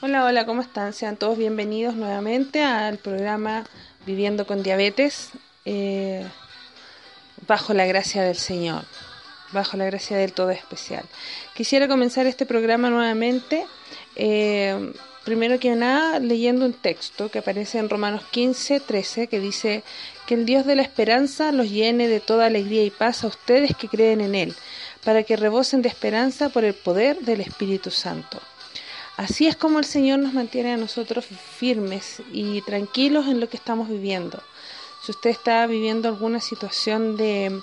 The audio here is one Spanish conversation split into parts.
Hola, hola, ¿cómo están? Sean todos bienvenidos nuevamente al programa Viviendo con Diabetes, eh, bajo la gracia del Señor, bajo la gracia del todo especial. Quisiera comenzar este programa nuevamente, eh, primero que nada, leyendo un texto que aparece en Romanos 15, 13, que dice que el Dios de la esperanza los llene de toda alegría y paz a ustedes que creen en Él, para que rebosen de esperanza por el poder del Espíritu Santo. Así es como el Señor nos mantiene a nosotros firmes y tranquilos en lo que estamos viviendo. Si usted está viviendo alguna situación de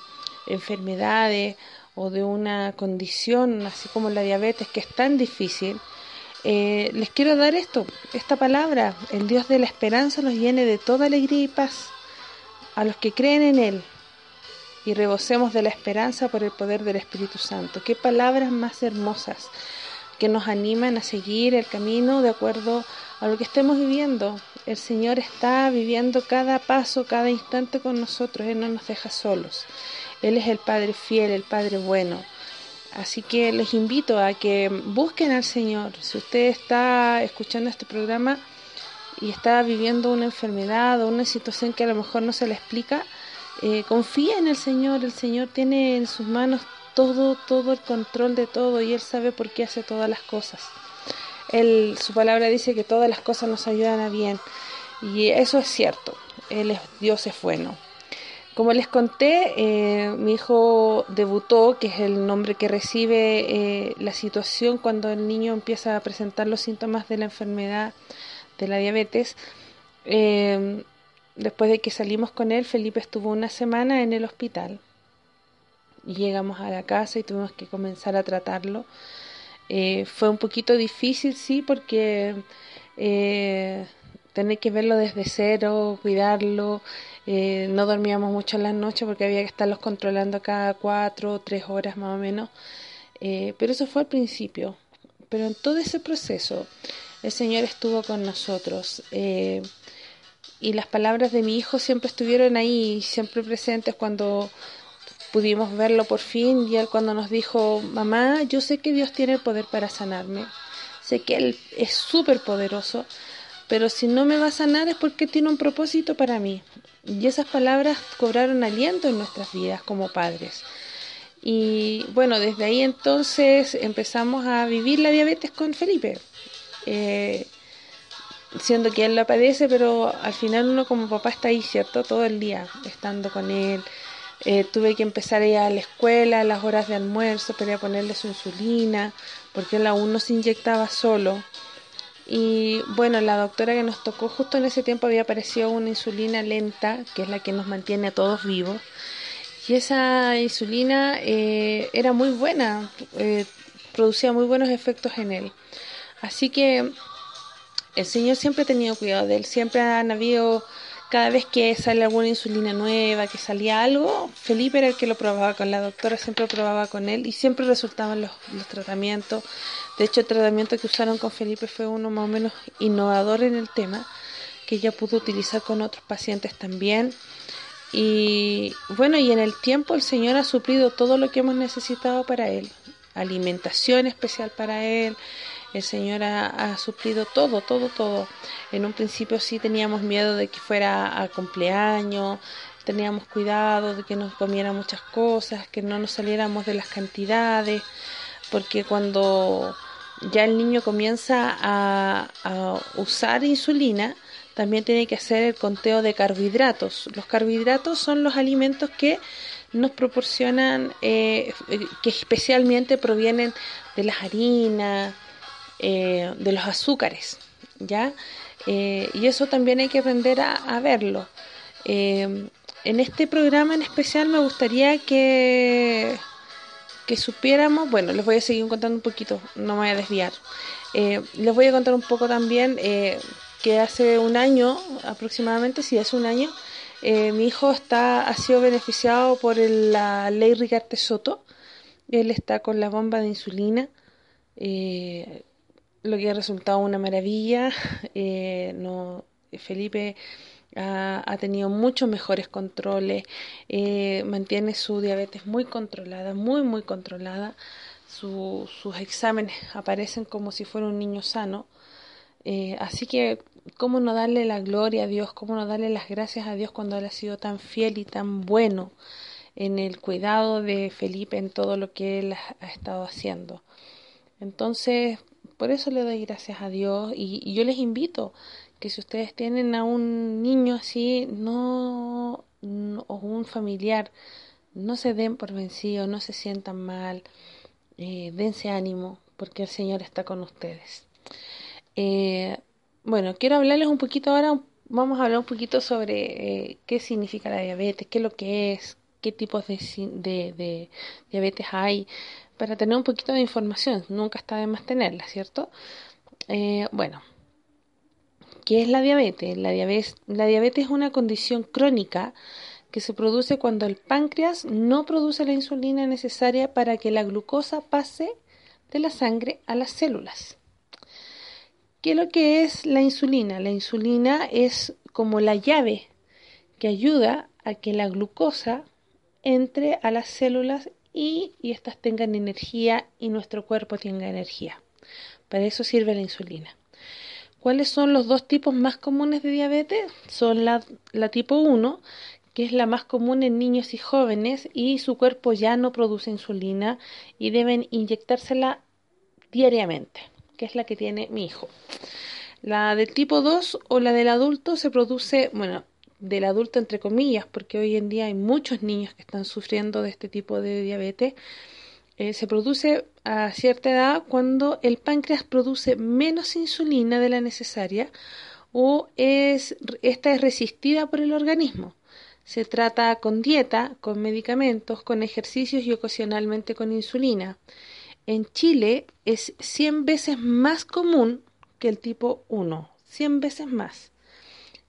enfermedades o de una condición, así como la diabetes, que es tan difícil, eh, les quiero dar esto, esta palabra, el Dios de la esperanza los llene de toda alegría y paz a los que creen en Él y rebosemos de la esperanza por el poder del Espíritu Santo. Qué palabras más hermosas que nos animan a seguir el camino de acuerdo a lo que estemos viviendo. El Señor está viviendo cada paso, cada instante con nosotros, Él no nos deja solos. Él es el Padre fiel, el Padre bueno. Así que les invito a que busquen al Señor. Si usted está escuchando este programa y está viviendo una enfermedad o una situación que a lo mejor no se le explica, eh, confía en el Señor. El Señor tiene en sus manos todo, todo el control de todo y Él sabe por qué hace todas las cosas. Él, su palabra dice que todas las cosas nos ayudan a bien y eso es cierto. Él es Dios es bueno. Como les conté, eh, mi hijo debutó, que es el nombre que recibe eh, la situación cuando el niño empieza a presentar los síntomas de la enfermedad de la diabetes. Eh, después de que salimos con él, Felipe estuvo una semana en el hospital llegamos a la casa y tuvimos que comenzar a tratarlo. Eh, fue un poquito difícil, sí, porque eh, tener que verlo desde cero, cuidarlo, eh, no dormíamos mucho en las noches porque había que estarlos controlando cada cuatro o tres horas más o menos. pero eso fue al principio. Pero en todo ese proceso, el Señor estuvo con nosotros. y las palabras de mi hijo siempre estuvieron ahí, siempre presentes cuando pudimos verlo por fin y él cuando nos dijo, mamá, yo sé que Dios tiene el poder para sanarme, sé que Él es súper poderoso, pero si no me va a sanar es porque tiene un propósito para mí. Y esas palabras cobraron aliento en nuestras vidas como padres. Y bueno, desde ahí entonces empezamos a vivir la diabetes con Felipe. Eh, siendo que él la padece, pero al final uno como papá está ahí, ¿cierto? Todo el día, estando con él, eh, tuve que empezar a ir a la escuela las horas de almuerzo para ponerle su insulina, porque él aún no se inyectaba solo. Y bueno, la doctora que nos tocó justo en ese tiempo había aparecido una insulina lenta, que es la que nos mantiene a todos vivos. Y esa insulina eh, era muy buena, eh, producía muy buenos efectos en él. Así que el Señor siempre ha tenido cuidado de él, siempre han habido cada vez que sale alguna insulina nueva, que salía algo, Felipe era el que lo probaba con la doctora, siempre probaba con él y siempre resultaban los, tratamientos. De hecho, el tratamiento que usaron con Felipe fue uno más o menos innovador en el tema, que ella pudo utilizar con otros pacientes también. Y bueno, y en el tiempo el Señor ha suplido todo lo que hemos necesitado para él. Alimentación especial para él, el Señor ha, suplido todo, todo, todo. En un principio sí teníamos miedo de que fuera a cumpleaños, teníamos cuidado de que nos comiera muchas cosas, que no nos saliéramos de las cantidades, porque cuando ya el niño comienza a, usar insulina, también tiene que hacer el conteo de carbohidratos. Los carbohidratos son los alimentos que nos proporcionan, eh, que especialmente provienen de las harinas, eh, de los azúcares, ¿ya? Eh, y eso también hay que aprender a, verlo. Eh, en este programa en especial me gustaría que, que supiéramos, bueno, les voy a seguir contando un poquito, no me voy a desviar. les voy a contar un poco también que hace un año aproximadamente, si hace un año, mi hijo está, ha sido beneficiado por la ley Rigarte Soto. Él está con la bomba de insulina. Lo que ha resultado una maravilla. Eh, no, Felipe ha, tenido muchos mejores controles, eh, mantiene su diabetes muy controlada, muy, muy controlada. sus exámenes aparecen como si fuera un niño sano. Eh, así que, ¿cómo no darle la gloria a Dios? ¿Cómo no darle las gracias a Dios cuando Él ha sido tan fiel y tan bueno en el cuidado de Felipe, en todo lo que Él ha estado haciendo? Entonces, por eso le doy gracias a Dios y, yo les invito que si ustedes tienen a un niño así, no, o un familiar, no se den por vencidos, no se sientan mal, eh, dense ánimo, porque el Señor está con ustedes. Eh, bueno, quiero hablarles un poquito ahora, vamos a hablar un poquito sobre eh, qué significa la diabetes, qué es lo que es, qué tipos de, de diabetes hay, para tener un poquito de información. Nunca está de más tenerla, ¿cierto? Eh, bueno, ¿qué es la diabetes? La, diabetes? la diabetes es una condición crónica que se produce cuando el páncreas no produce la insulina necesaria para que la glucosa pase de la sangre a las células. ¿Qué es lo que es la insulina? La insulina es como la llave que ayuda a que la glucosa entre a las células y, éstas tengan energía y nuestro cuerpo tenga energía. Para eso sirve la insulina. ¿Cuáles son los dos tipos más comunes de diabetes? Son la, la tipo 1, que es la más común en niños y jóvenes y su cuerpo ya no produce insulina y deben inyectársela diariamente, que es la que tiene mi hijo. La del tipo 2 o la del adulto se produce, bueno, del adulto entre comillas, porque hoy en día hay muchos niños que están sufriendo de este tipo de diabetes, eh, se produce a cierta edad cuando el páncreas produce menos insulina de la necesaria o es, esta es resistida por el organismo. Se trata con dieta, con medicamentos, con ejercicios y ocasionalmente con insulina. En Chile es 100 veces más común que el tipo 1, 100 veces más.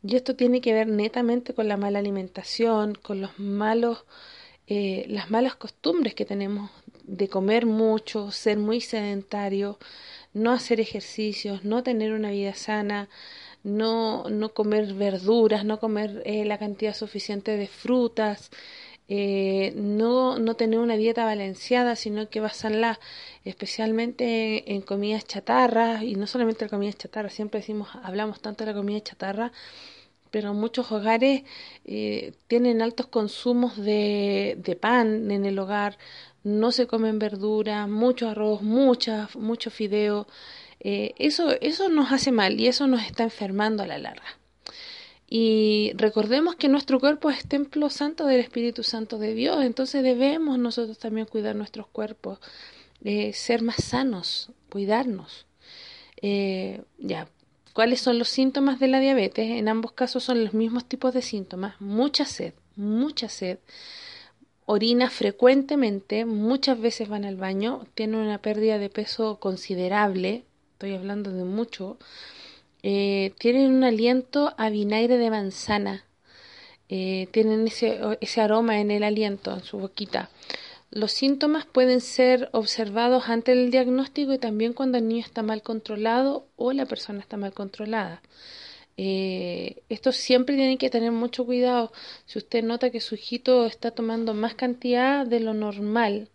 Y esto tiene que ver netamente con la mala alimentación, con los malos, eh, las malas costumbres que tenemos de comer mucho, ser muy sedentario, no hacer ejercicios, no tener una vida sana, no, no comer verduras, no comer eh, la cantidad suficiente de frutas, eh, no, no tener una dieta balanceada, sino que basarla especialmente en, comidas chatarras, y no solamente en comidas chatarras, siempre decimos, hablamos tanto de la comida chatarra, pero muchos hogares eh, tienen altos consumos de, de, pan en el hogar, no se comen verduras, mucho arroz, mucha, mucho fideo. Eh, eso, eso nos hace mal y eso nos está enfermando a la larga. Y recordemos que nuestro cuerpo es templo santo del Espíritu Santo de Dios, entonces debemos nosotros también cuidar nuestros cuerpos, eh, ser más sanos, cuidarnos. ya, ¿Cuáles son los síntomas de la diabetes? En ambos casos son los mismos tipos de síntomas. Mucha sed, mucha sed. Orina frecuentemente, muchas veces van al baño, tienen una pérdida de peso considerable, estoy hablando de mucho. Eh, tienen un aliento a vinagre de manzana, eh, tienen ese, ese aroma en el aliento, en su boquita. Los síntomas pueden ser observados ante el diagnóstico y también cuando el niño está mal controlado o la persona está mal controlada. Eh, esto siempre tiene que tener mucho cuidado. Si usted nota que su hijito está tomando más cantidad de lo normal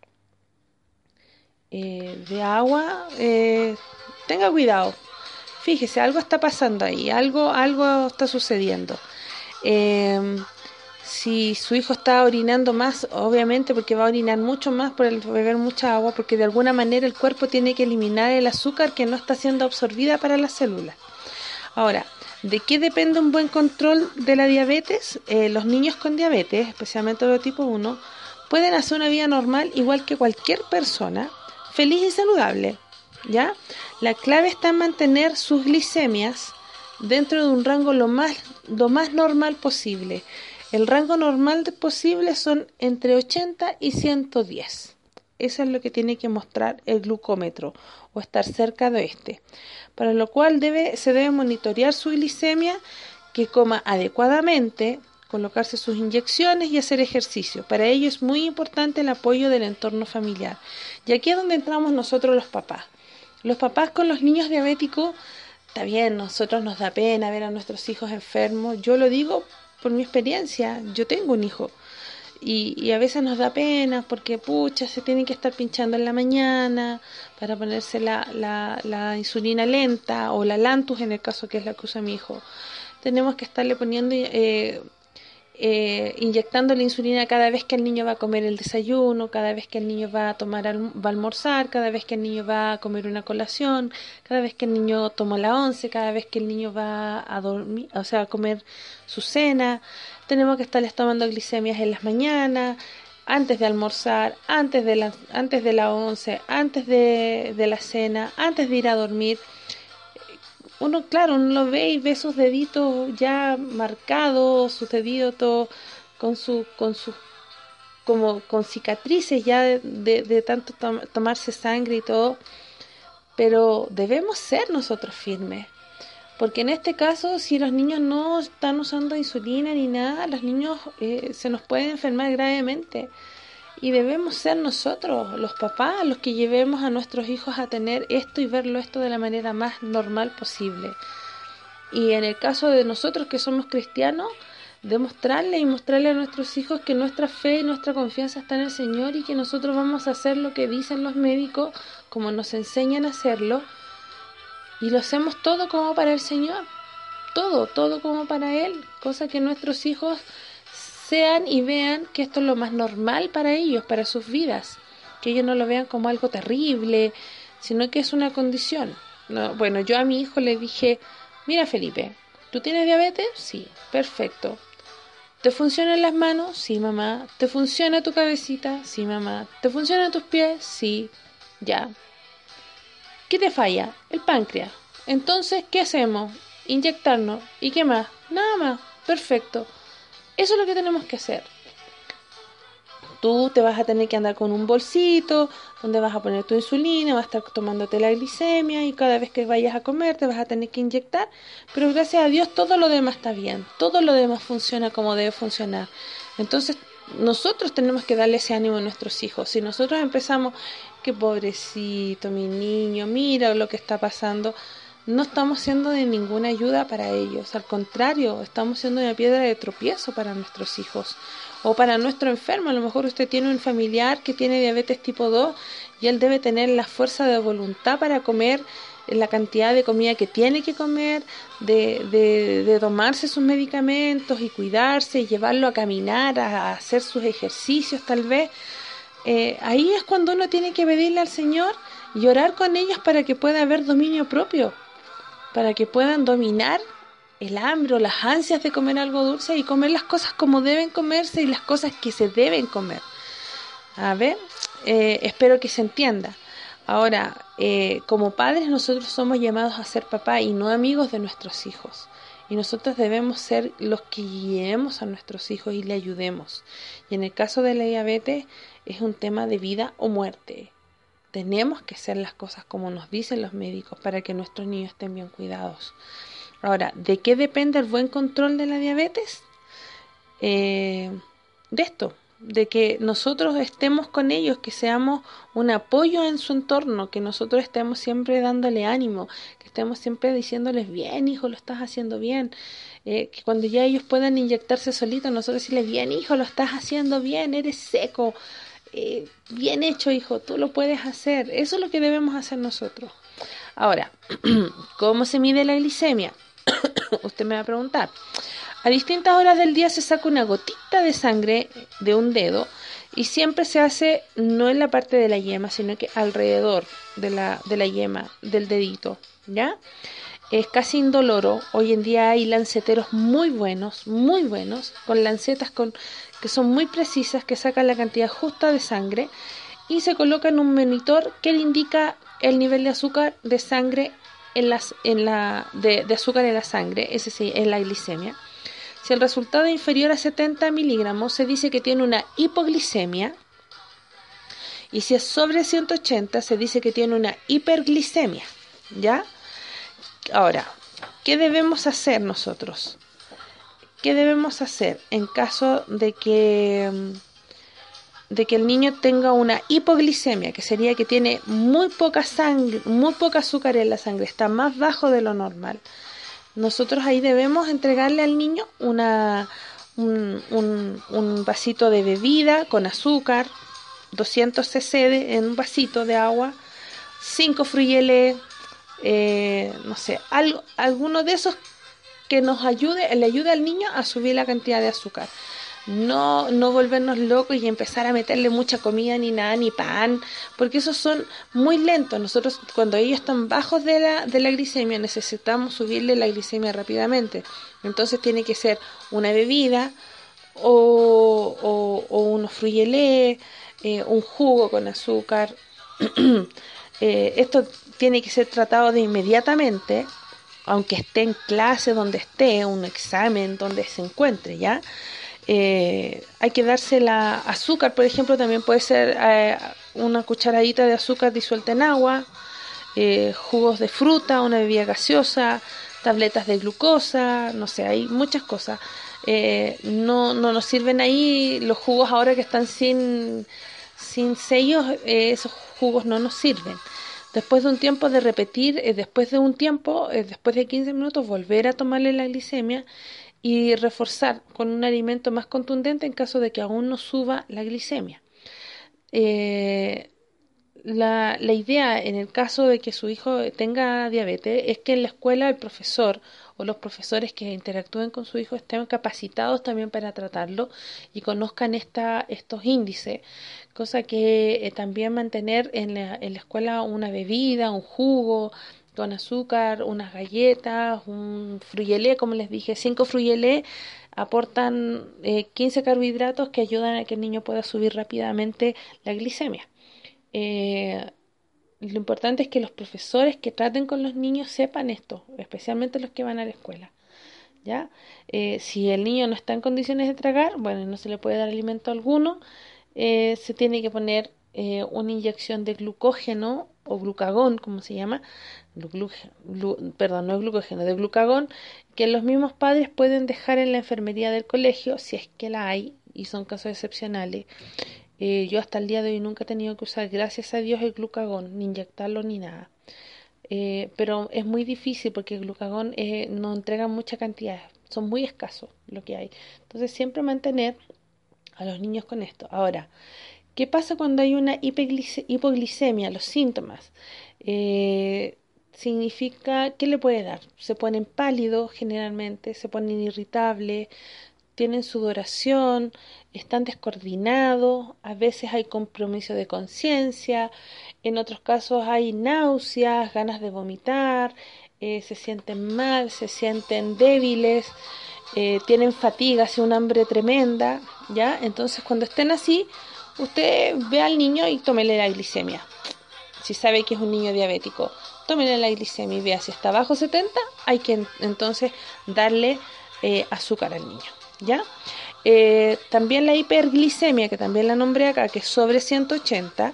eh, de agua, eh, tenga cuidado. Fíjese, algo está pasando ahí, algo, algo está sucediendo. Si su hijo está orinando más, obviamente porque va a orinar mucho más por el beber mucha agua, porque de alguna manera el cuerpo tiene que eliminar el azúcar que no está siendo absorbida para las células. Ahora, ¿de qué depende un buen control de la diabetes? Eh, los niños con diabetes, especialmente de tipo 1, pueden hacer una vida normal igual que cualquier persona, feliz y saludable. ¿Ya? La clave está en mantener sus glicemias dentro de un rango lo más, lo más normal posible. El rango normal posible son entre 80 y 110. Eso es lo que tiene que mostrar el glucómetro o estar cerca de este. Para lo cual debe, se debe monitorear su glicemia, que coma adecuadamente, colocarse sus inyecciones y hacer ejercicio. Para ello es muy importante el apoyo del entorno familiar. Y aquí es donde entramos nosotros los papás. Los papás con los niños diabéticos, está bien, nosotros nos da pena ver a nuestros hijos enfermos. Yo lo digo por mi experiencia, yo tengo un hijo y, a veces nos da pena porque, pucha, se tiene que estar pinchando en la mañana para ponerse la, la, insulina lenta o la Lantus en el caso que es la que usa mi hijo. Tenemos que estarle poniendo, eh, eh, inyectando la insulina cada vez que el niño va a comer el desayuno, cada vez que el niño va a tomar va a almorzar, cada vez que el niño va a comer una colación, cada vez que el niño toma la once, cada vez que el niño va a dormir, o a comer su cena tenemos que estarles tomando glicemias en las mañanas, antes de almorzar, antes de la, antes de la once, antes de, la cena, antes de ir a dormir. Uno, claro, uno lo ve y ve sus deditos ya marcados, sus deditos con su, con sus como con cicatrices ya de, de, tanto tomarse sangre y todo, pero debemos ser nosotros firmes. Porque en este caso, si los niños no están usando insulina ni nada, los niños eh, se nos pueden enfermar gravemente. Y debemos ser nosotros, los papás, los que llevemos a nuestros hijos a tener esto y verlo esto de la manera más normal posible. Y en el caso de nosotros que somos cristianos, demostrarle y mostrarle a nuestros hijos que nuestra fe y nuestra confianza está en el Señor y que nosotros vamos a hacer lo que dicen los médicos, como nos enseñan a hacerlo, y lo hacemos todo como para el Señor, todo, todo como para Él, cosa que nuestros hijos sean y vean que esto es lo más normal para ellos, para sus vidas, que ellos no lo vean como algo terrible, sino que es una condición. No, bueno, yo a mi hijo le dije, mira Felipe, ¿tú tienes diabetes? Sí, perfecto. ¿Te funcionan las manos? Sí, mamá. ¿Te funciona tu cabecita? Sí, mamá. ¿Te funcionan tus pies? Sí, ya. ¿Qué te falla? El páncreas. Entonces, ¿qué hacemos? Inyectarnos. ¿Y qué más? Nada más. Perfecto. Eso es lo que tenemos que hacer. Tú te vas a tener que andar con un bolsito donde vas a poner tu insulina, vas a estar tomándote la glicemia y cada vez que vayas a comer te vas a tener que inyectar. Pero gracias a Dios todo lo demás está bien, todo lo demás funciona como debe funcionar. Entonces nosotros tenemos que darle ese ánimo a nuestros hijos. Si nosotros empezamos, que pobrecito mi niño, mira lo que está pasando, no estamos siendo de ninguna ayuda para ellos. Al contrario, estamos siendo una piedra de tropiezo para nuestros hijos o para nuestro enfermo. A lo mejor usted tiene un familiar que tiene diabetes tipo 2 y él debe tener la fuerza de voluntad para comer la cantidad de comida que tiene que comer, de, de, tomarse sus medicamentos y cuidarse y llevarlo a caminar, a, hacer sus ejercicios tal vez. Eh, ahí es cuando uno tiene que pedirle al Señor y orar con ellos para que pueda haber dominio propio, para que puedan dominar el hambre o las ansias de comer algo dulce y comer las cosas como deben comerse y las cosas que se deben comer. A ver, eh, espero que se entienda. Ahora, eh, como padres nosotros somos llamados a ser papá y no amigos de nuestros hijos. Y nosotros debemos ser los que guiemos a nuestros hijos y le ayudemos. Y en el caso de la diabetes es un tema de vida o muerte. Tenemos que hacer las cosas como nos dicen los médicos para que nuestros niños estén bien cuidados. Ahora, ¿de qué depende el buen control de la diabetes? Eh, de esto, de que nosotros estemos con ellos, que seamos un apoyo en su entorno, que nosotros estemos siempre dándole ánimo, que estemos siempre diciéndoles, bien hijo, lo estás haciendo bien, eh, que cuando ya ellos puedan inyectarse solitos, nosotros decirles, bien hijo, lo estás haciendo bien, eres seco, eh, bien hecho hijo, tú lo puedes hacer, eso es lo que debemos hacer nosotros. Ahora, ¿cómo se mide la glicemia? Usted me va a preguntar. A distintas horas del día se saca una gotita de sangre de un dedo y siempre se hace no en la parte de la yema, sino que alrededor de la, de la yema, del dedito, ¿ya? Es casi indoloro. Hoy en día hay lanceteros muy buenos, muy buenos, con lancetas con, que son muy precisas, que sacan la cantidad justa de sangre y se coloca en un monitor que le indica el nivel de azúcar de sangre en las, en la, de, de azúcar en la sangre, ese sí, en la glicemia si el resultado es inferior a 70 miligramos, se dice que tiene una hipoglicemia. Y si es sobre 180, se dice que tiene una hiperglicemia. ¿Ya? Ahora, ¿qué debemos hacer nosotros? ¿Qué debemos hacer en caso de que de que el niño tenga una hipoglicemia, que sería que tiene muy poca sangre, muy poca azúcar en la sangre, está más bajo de lo normal nosotros ahí debemos entregarle al niño un, vasito de bebida con azúcar, 200 cc en un vasito de agua, 5 fruyeles, eh, no sé, algo, alguno de esos que nos ayude, le ayude al niño a subir la cantidad de azúcar. No, no volvernos locos y empezar a meterle mucha comida ni nada, ni pan, porque esos son muy lentos. Nosotros cuando ellos están bajos de la, de la glicemia necesitamos subirle la glicemia rápidamente. Entonces tiene que ser una bebida o, o, unos frugelé, eh, un jugo con azúcar. Eh, esto tiene que ser tratado de inmediatamente, aunque esté en clase, donde esté, un examen, donde se encuentre, ¿ya? Eh, hay que darse la azúcar, por ejemplo, también puede ser una cucharadita de azúcar disuelta en agua, jugos de fruta, una bebida gaseosa, tabletas de glucosa, no sé, hay muchas cosas. Eh, no, no nos sirven ahí los jugos ahora que están sin, sin sellos, eh, esos jugos no nos sirven. Después de un tiempo de repetir, eh, después de un tiempo, después de 15 minutos, volver a tomarle la glicemia y reforzar con un alimento más contundente en caso de que aún no suba la glicemia. La, la, idea en el caso de que su hijo tenga diabetes es que en la escuela el profesor o los profesores que interactúen con su hijo estén capacitados también para tratarlo y conozcan esta, estos índices, cosa que eh, también mantener en la, escuela una bebida, un jugo con azúcar, unas galletas, un fruyelé, como les dije, cinco fruyelé aportan eh, 15 carbohidratos que ayudan a que el niño pueda subir rápidamente la glicemia. Eh, lo importante es que los profesores que traten con los niños sepan esto, especialmente los que van a la escuela. ¿ya? Eh, si el niño no está en condiciones de tragar, bueno, no se le puede dar alimento alguno, eh, se tiene que poner una inyección de glucógeno o glucagón, como se llama, perdón, no es glucógeno, de glucagón, que los mismos padres pueden dejar en la enfermería del colegio, si es que la hay, y son casos excepcionales, eh, yo hasta el día de hoy nunca he tenido que usar, gracias a Dios, el glucagón, ni inyectarlo ni nada. Eh, pero es muy difícil porque el glucagón eh, no entrega mucha cantidad, son muy escasos lo que hay. Entonces siempre mantener a los niños con esto. Ahora, ¿qué pasa cuando hay una hipoglicemia? Los síntomas. significa, ¿qué le puede dar? Se ponen pálidos generalmente, se ponen irritables, tienen sudoración, están descoordinados, a veces hay compromiso de conciencia, en otros casos hay náuseas, ganas de vomitar, eh, se sienten mal, se sienten débiles, eh, tienen fatiga, hace un hambre tremenda, ¿ya? Entonces cuando estén así, usted ve al niño y tómele la glicemia. Si sabe que es un niño diabético, tómele la glicemia y vea si está bajo 70, hay que entonces darle eh, azúcar al niño. ¿Ya? Eh, también la hiperglicemia, que también la nombré acá, que es sobre 180,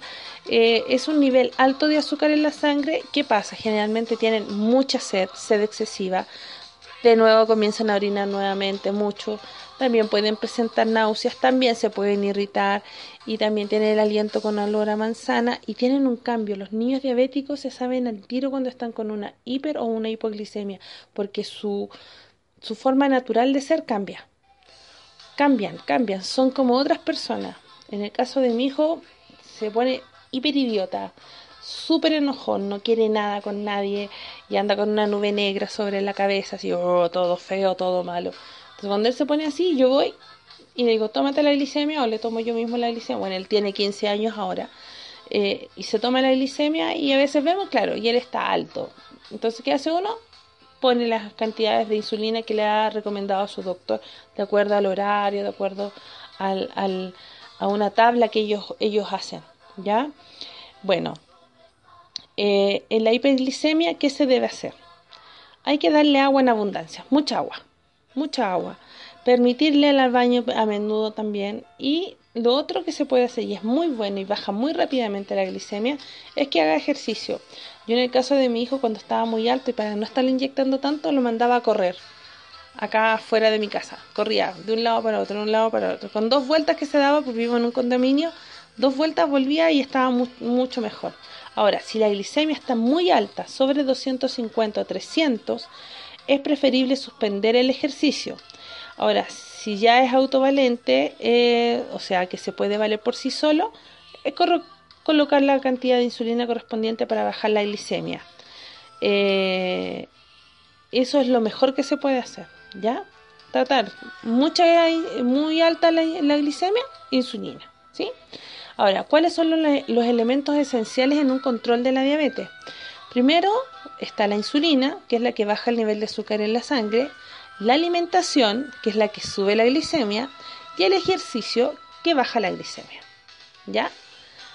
eh, es un nivel alto de azúcar en la sangre. ¿Qué pasa? Generalmente tienen mucha sed, sed excesiva. De nuevo comienzan a orinar nuevamente mucho. También pueden presentar náuseas, también se pueden irritar y también tienen el aliento con olor a manzana y tienen un cambio. Los niños diabéticos se saben al tiro cuando están con una hiper o una hipoglicemia porque su, su forma natural de ser cambia cambian, cambian, son como otras personas. En el caso de mi hijo, se pone hiper idiota, súper enojón, no quiere nada con nadie y anda con una nube negra sobre la cabeza, así, oh, todo feo, todo malo. Entonces, cuando él se pone así, yo voy y le digo, tómate la glicemia o le tomo yo mismo la glicemia. Bueno, él tiene 15 años ahora. Eh, y se toma la glicemia y a veces vemos, claro, y él está alto. Entonces, ¿qué hace uno? Pone las cantidades de insulina que le ha recomendado su doctor de acuerdo al horario, de acuerdo al, al, a una tabla que ellos, ellos hacen. ¿Ya? Bueno, eh, en la hiperglicemia, ¿qué se debe hacer? Hay que darle agua en abundancia, mucha agua, mucha agua. Permitirle al baño a menudo también. Y lo otro que se puede hacer, y es muy bueno y baja muy rápidamente la glicemia, es que haga ejercicio. Yo en el caso de mi hijo, cuando estaba muy alto y para no estarle inyectando tanto, lo mandaba a correr acá fuera de mi casa. Corría de un lado para otro, de un lado para otro. Con dos vueltas que se daba, pues vivo en un condominio, dos vueltas volvía y estaba mucho mejor. Ahora, si la glicemia está muy alta, sobre 250 o 300, es preferible suspender el ejercicio. Ahora, si ya es autovalente, eh, o sea que se puede valer por sí solo, es colocar la cantidad de insulina correspondiente para bajar la glicemia. Eh, eso es lo mejor que se puede hacer, ¿ya? Tratar mucha, muy alta la, glicemia, insulina, ¿sí? Ahora, ¿cuáles son los elementos esenciales en un control de la diabetes? Primero está la insulina, que es la que baja el nivel de azúcar en la sangre, la alimentación, que es la que sube la glicemia, y el ejercicio, que baja la glicemia. ¿Ya?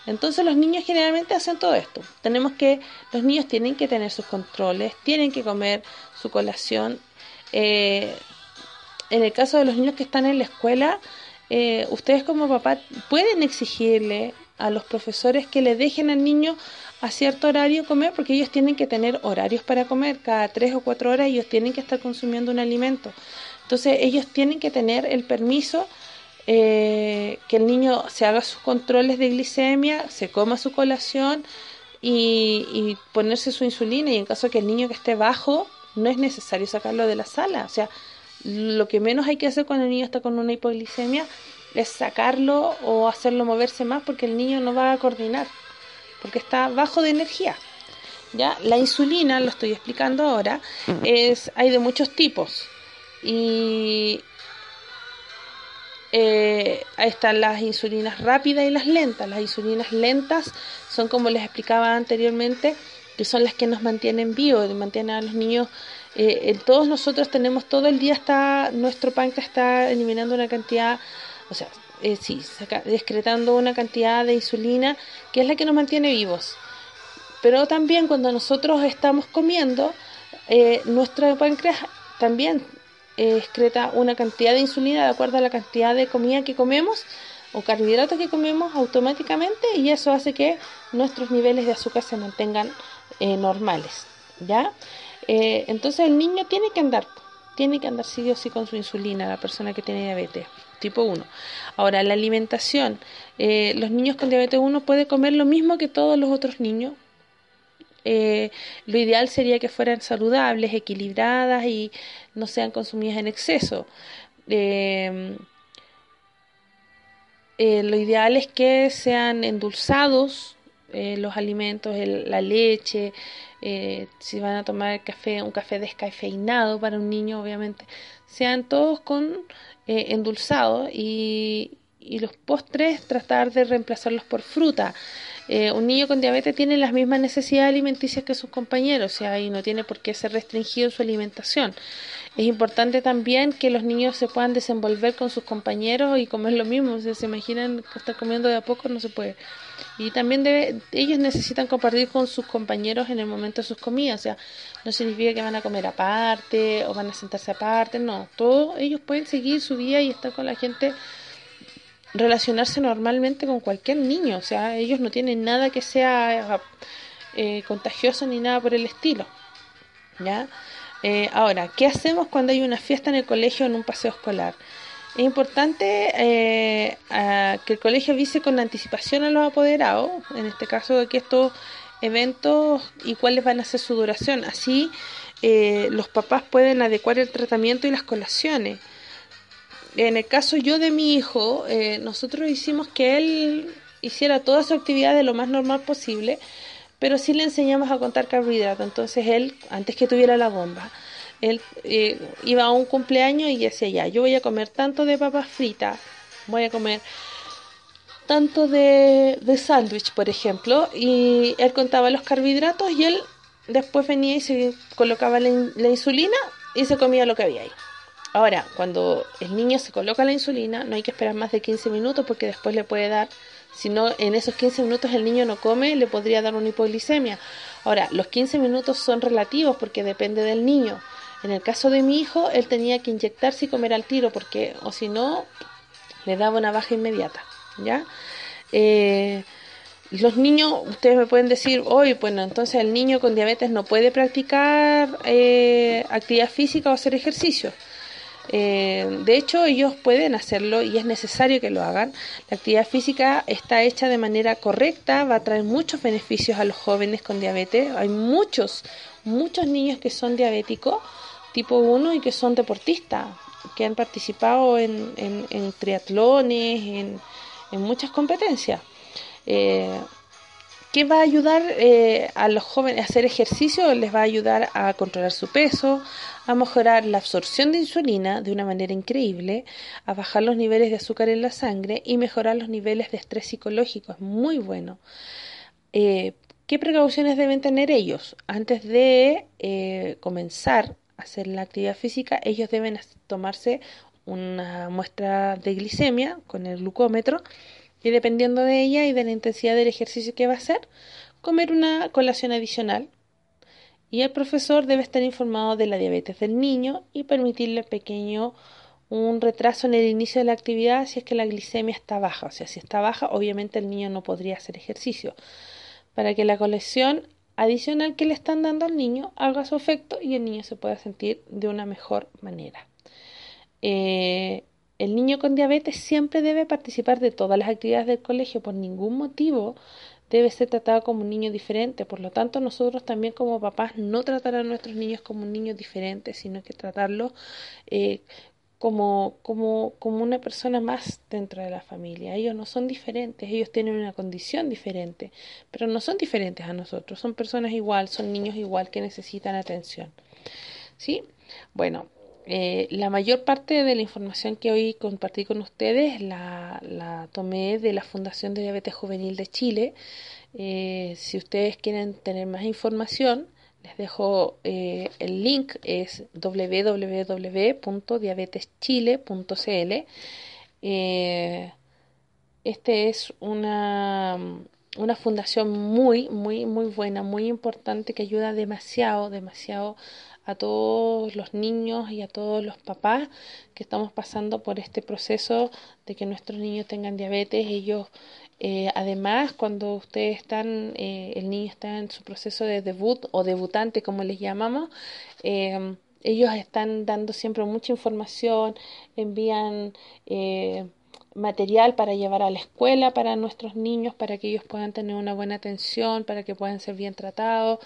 Entonces los niños generalmente hacen todo esto. Tenemos que, los niños tienen que tener sus controles, tienen que comer su colación. Eh, en el caso de los niños que están en la escuela, eh, ustedes como papá pueden exigirle a los profesores que le dejen al niño a cierto horario comer, porque ellos tienen que tener horarios para comer, cada tres o cuatro horas ellos tienen que estar consumiendo un alimento. Entonces ellos tienen que tener el permiso eh, que el niño se haga sus controles de glicemia, se coma su colación y, ponerse su insulina y en caso que el niño que esté bajo, no es necesario sacarlo de la sala. O sea, lo que menos hay que hacer cuando el niño está con una hipoglicemia es sacarlo o hacerlo moverse más porque el niño no va a coordinar, porque está bajo de energía. ¿Ya? La insulina, lo estoy explicando ahora, es hay de muchos tipos. Y eh, ahí están las insulinas rápidas y las lentas. Las insulinas lentas son como les explicaba anteriormente, que son las que nos mantienen vivos, mantienen a los niños. Eh, todos nosotros tenemos todo el día está nuestro páncreas está eliminando una cantidad, o sea, eh, sí, excretando una cantidad de insulina que es la que nos mantiene vivos. Pero también cuando nosotros estamos comiendo, eh, nuestro páncreas también excreta una cantidad de insulina de acuerdo a la cantidad de comida que comemos o carbohidratos que comemos automáticamente y eso hace que nuestros niveles de azúcar se mantengan eh, normales, ¿ya? Eh, entonces el niño tiene que andar, tiene que andar sí o sí con su insulina, la persona que tiene diabetes tipo 1. Ahora, la alimentación. Eh, los niños con diabetes 1 pueden comer lo mismo que todos los otros niños, eh, lo ideal sería que fueran saludables, equilibradas y no sean consumidas en exceso. Em, eh, lo ideal es que sean endulzados eh, los alimentos, la leche, si van a tomar café, un café descafeinado para un niño, obviamente, sean todos con endulzados y, y los postres tratar de reemplazarlos por fruta. Eh, un niño con diabetes tiene las mismas necesidades alimenticias que sus compañeros, o sea, y no tiene por qué ser restringido su alimentación. Es importante también que los niños se puedan desenvolver con sus compañeros y comer lo mismo. Si se imaginan estar comiendo de a poco, no se puede. Y también debe, ellos necesitan compartir con sus compañeros en el momento de sus comidas. O sea, no significa que van a comer aparte o van a sentarse aparte. No, todos ellos pueden seguir su día y estar con la gente relacionarse normalmente con cualquier niño, o sea, ellos no tienen nada que sea eh, contagioso ni nada por el estilo. ¿ya? Eh, ahora, ¿qué hacemos cuando hay una fiesta en el colegio o en un paseo escolar? Es importante eh, que el colegio avise con anticipación a los apoderados, en este caso de que estos eventos y cuáles van a ser su duración. Así los papás pueden adecuar el tratamiento y las colaciones en el caso yo de mi hijo, eh, nosotros hicimos que él hiciera toda su actividad de lo más normal posible, pero sí le enseñamos a contar carbohidratos. Entonces él, antes que tuviera la bomba, él eh, iba a un cumpleaños y decía ya, yo voy a comer tanto de papas fritas, voy a comer tanto de, de sándwich, por ejemplo, y él contaba los carbohidratos y él después venía y se colocaba la insulina y se comía lo que había ahí. Ahora, cuando el niño se coloca la insulina, no hay que esperar más de 15 minutos porque después le puede dar, si no en esos 15 minutos el niño no come, le podría dar una hipoglicemia. Ahora, los 15 minutos son relativos porque depende del niño. En el caso de mi hijo, él tenía que inyectarse y comer al tiro porque, o si no, le daba una baja inmediata, ¿ya? Eh, los niños, ustedes me pueden decir, hoy, bueno, entonces el niño con diabetes no puede practicar eh, actividad física o hacer ejercicio. Eh, de hecho, ellos pueden hacerlo y es necesario que lo hagan. La actividad física está hecha de manera correcta, va a traer muchos beneficios a los jóvenes con diabetes. Hay muchos, muchos niños que son diabéticos tipo 1 y que son deportistas. que han participado en, en, triatlones, en, en, muchas competencias. Eh, ¿Qué va a ayudar eh, a los jóvenes a hacer ejercicio? Les va a ayudar a controlar su peso, a mejorar la absorción de insulina de una manera increíble, a bajar los niveles de azúcar en la sangre y mejorar los niveles de estrés psicológico. Es muy bueno. Eh, ¿Qué precauciones deben tener ellos? Antes de eh, comenzar a hacer la actividad física, ellos deben tomarse una muestra de glicemia con el glucómetro y dependiendo de ella y de la intensidad del ejercicio que va a hacer, comer una colación adicional. Y el profesor debe estar informado de la diabetes del niño y permitirle pequeño un retraso en el inicio de la actividad si es que la glicemia está baja. O sea, si está baja, obviamente el niño no podría hacer ejercicio. Para que la colección adicional que le están dando al niño haga su efecto y el niño se pueda sentir de una mejor manera. Eh, el niño con diabetes siempre debe participar de todas las actividades del colegio, por ningún motivo debe ser tratado como un niño diferente. Por lo tanto, nosotros también como papás no tratar a nuestros niños como un niño diferente, sino que tratarlos eh, como, como, como una persona más dentro de la familia. Ellos no son diferentes, ellos tienen una condición diferente, pero no son diferentes a nosotros, son personas igual, son niños igual que necesitan atención. ¿Sí? Bueno, eh, la mayor parte de la información que hoy compartí con ustedes la, tomé de la Fundación de Diabetes Juvenil de Chile. Eh, si ustedes quieren tener más información, les dejo eh, el link, es www.diabeteschile.cl. este es una, una fundación muy, muy, muy buena, muy importante que ayuda demasiado, demasiado a todos los niños y a todos los papás que estamos pasando por este proceso de que nuestros niños tengan diabetes. Ellos, eh, además, cuando ustedes están, eh, el niño está en su proceso de debut o debutante, como les llamamos, eh, ellos están dando siempre mucha información, envían material para llevar a la escuela para nuestros niños, para que ellos puedan tener una buena atención, para que puedan ser bien tratados.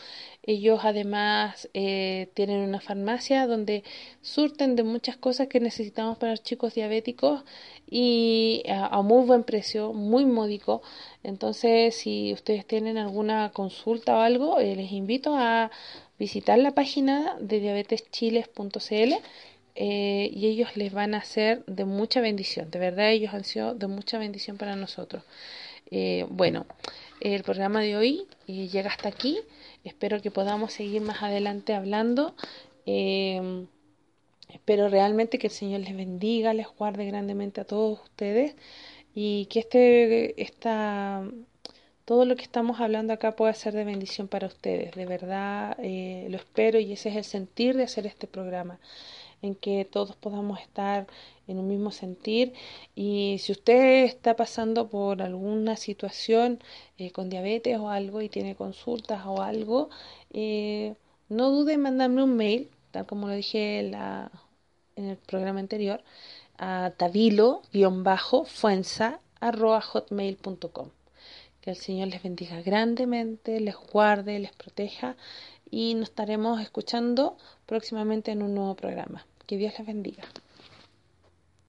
Ellos además eh, tienen una farmacia donde surten de muchas cosas que necesitamos para los chicos diabéticos y a, muy buen precio, muy módico. Entonces, si ustedes tienen alguna consulta o algo, eh, les invito a visitar la página de diabeteschiles.cl eh, y ellos les van a ser de mucha bendición. De verdad, ellos han sido de mucha bendición para nosotros. Eh, bueno, el programa de hoy eh, llega hasta aquí. Espero que podamos seguir más adelante hablando. espero realmente que el Señor les bendiga, les guarde grandemente a todos ustedes y que este, esta, todo lo que estamos hablando acá pueda ser de bendición para ustedes. De verdad lo espero y ese es el sentir de hacer este programa en que todos podamos estar en un mismo sentir y si usted está pasando por alguna situación eh, con diabetes o algo y tiene consultas o algo, eh, no dude en mandarme un mail, tal como lo dije en, la, en el programa anterior, a tavilo-fuenza.hotmail.com. Que el Señor les bendiga grandemente, les guarde, les proteja y nos estaremos escuchando próximamente en un nuevo programa. Que Dios les bendiga.